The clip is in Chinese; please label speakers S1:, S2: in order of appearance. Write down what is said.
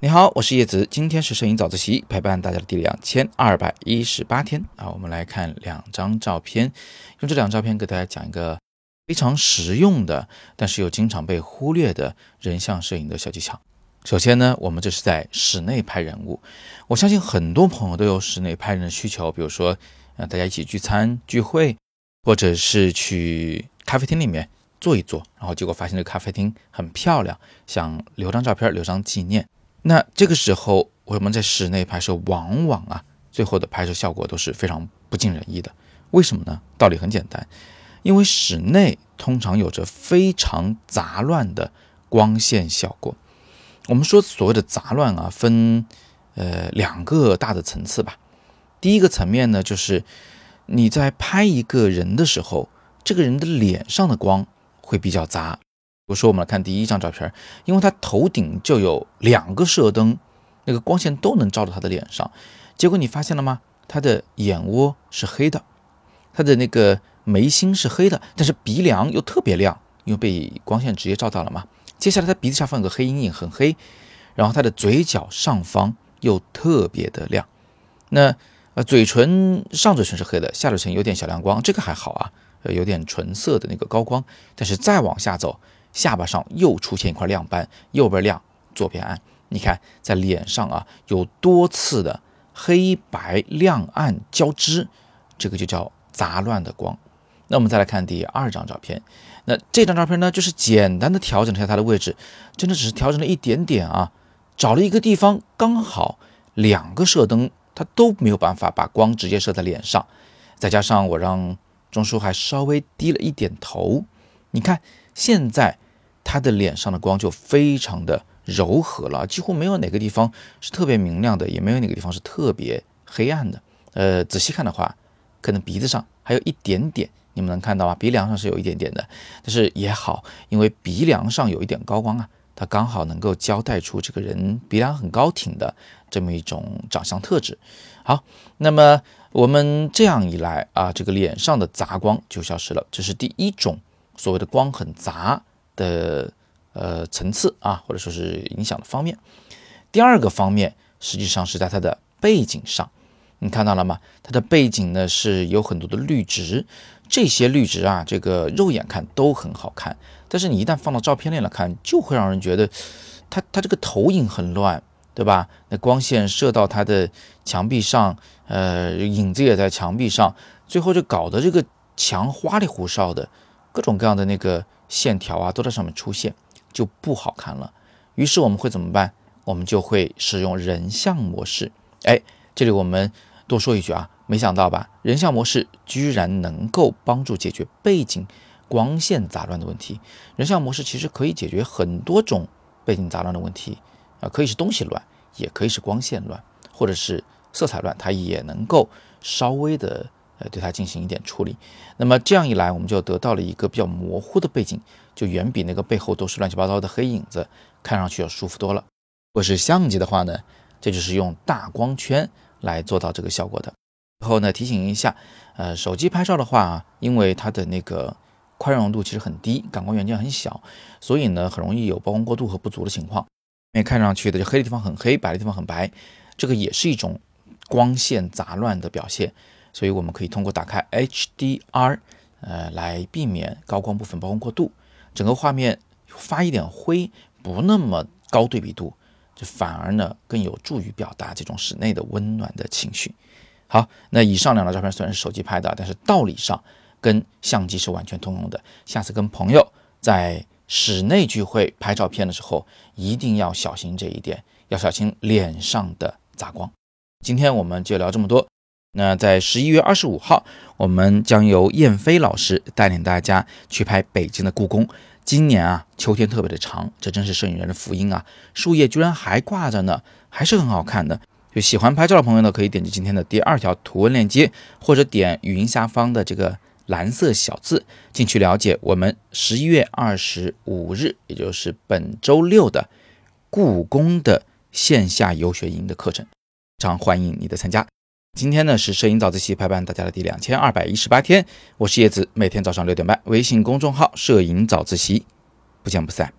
S1: 你好，我是叶子，今天是摄影早自习陪伴大家的第两千二百一十八天啊。我们来看两张照片，用这两张照片给大家讲一个非常实用的，但是又经常被忽略的人像摄影的小技巧。首先呢，我们这是在室内拍人物，我相信很多朋友都有室内拍人的需求，比如说，呃，大家一起聚餐聚会，或者是去咖啡厅里面坐一坐，然后结果发现这个咖啡厅很漂亮，想留张照片留张纪念。那这个时候，我们在室内拍摄，往往啊，最后的拍摄效果都是非常不尽人意的。为什么呢？道理很简单，因为室内通常有着非常杂乱的光线效果。我们说所谓的杂乱啊，分呃两个大的层次吧。第一个层面呢，就是你在拍一个人的时候，这个人的脸上的光会比较杂。比如说，我们来看第一张照片，因为他头顶就有两个射灯，那个光线都能照到他的脸上。结果你发现了吗？他的眼窝是黑的，他的那个眉心是黑的，但是鼻梁又特别亮，因为被光线直接照到了嘛。接下来他鼻子下方有个黑阴影，很黑，然后他的嘴角上方又特别的亮。那呃，嘴唇上嘴唇是黑的，下嘴唇有点小亮光，这个还好啊，呃，有点纯色的那个高光。但是再往下走。下巴上又出现一块亮斑，右边亮，左边暗。你看，在脸上啊，有多次的黑白亮暗交织，这个就叫杂乱的光。那我们再来看第二张照片，那这张照片呢，就是简单的调整一下它的位置，真的只是调整了一点点啊，找了一个地方刚好两个射灯，它都没有办法把光直接射在脸上，再加上我让钟叔还稍微低了一点头，你看现在。他的脸上的光就非常的柔和了，几乎没有哪个地方是特别明亮的，也没有哪个地方是特别黑暗的。呃，仔细看的话，可能鼻子上还有一点点，你们能看到吗？鼻梁上是有一点点的，但是也好，因为鼻梁上有一点高光啊，它刚好能够交代出这个人鼻梁很高挺的这么一种长相特质。好，那么我们这样一来啊，这个脸上的杂光就消失了，这是第一种所谓的光很杂。的呃层次啊，或者说是影响的方面。第二个方面，实际上是在它的背景上，你看到了吗？它的背景呢是有很多的绿植，这些绿植啊，这个肉眼看都很好看，但是你一旦放到照片里来看，就会让人觉得它它这个投影很乱，对吧？那光线射到它的墙壁上，呃，影子也在墙壁上，最后就搞得这个墙花里胡哨的，各种各样的那个。线条啊都在上面出现，就不好看了。于是我们会怎么办？我们就会使用人像模式。哎，这里我们多说一句啊，没想到吧？人像模式居然能够帮助解决背景光线杂乱的问题。人像模式其实可以解决很多种背景杂乱的问题啊，可以是东西乱，也可以是光线乱，或者是色彩乱，它也能够稍微的。呃，对它进行一点处理，那么这样一来，我们就得到了一个比较模糊的背景，就远比那个背后都是乱七八糟的黑影子，看上去要舒服多了。如果是相机的话呢，这就是用大光圈来做到这个效果的。然后呢，提醒一下，呃，手机拍照的话，因为它的那个宽容度其实很低，感光元件很小，所以呢，很容易有曝光过度和不足的情况。因为看上去的就黑的地方很黑，白的地方很白，这个也是一种光线杂乱的表现。所以我们可以通过打开 HDR，呃，来避免高光部分曝光过度，整个画面发一点灰，不那么高对比度，就反而呢更有助于表达这种室内的温暖的情绪。好，那以上两张照片虽然是手机拍的，但是道理上跟相机是完全通用的。下次跟朋友在室内聚会拍照片的时候，一定要小心这一点，要小心脸上的杂光。今天我们就聊这么多。那在十一月二十五号，我们将由燕飞老师带领大家去拍北京的故宫。今年啊，秋天特别的长，这真是摄影人的福音啊！树叶居然还挂着呢，还是很好看的。就喜欢拍照的朋友呢，可以点击今天的第二条图文链接，或者点语音下方的这个蓝色小字进去了解我们十一月二十五日，也就是本周六的故宫的线下游学营的课程，非常欢迎你的参加。今天呢是摄影早自习陪伴大家的第两千二百一十八天，我是叶子，每天早上六点半，微信公众号“摄影早自习”，不见不散。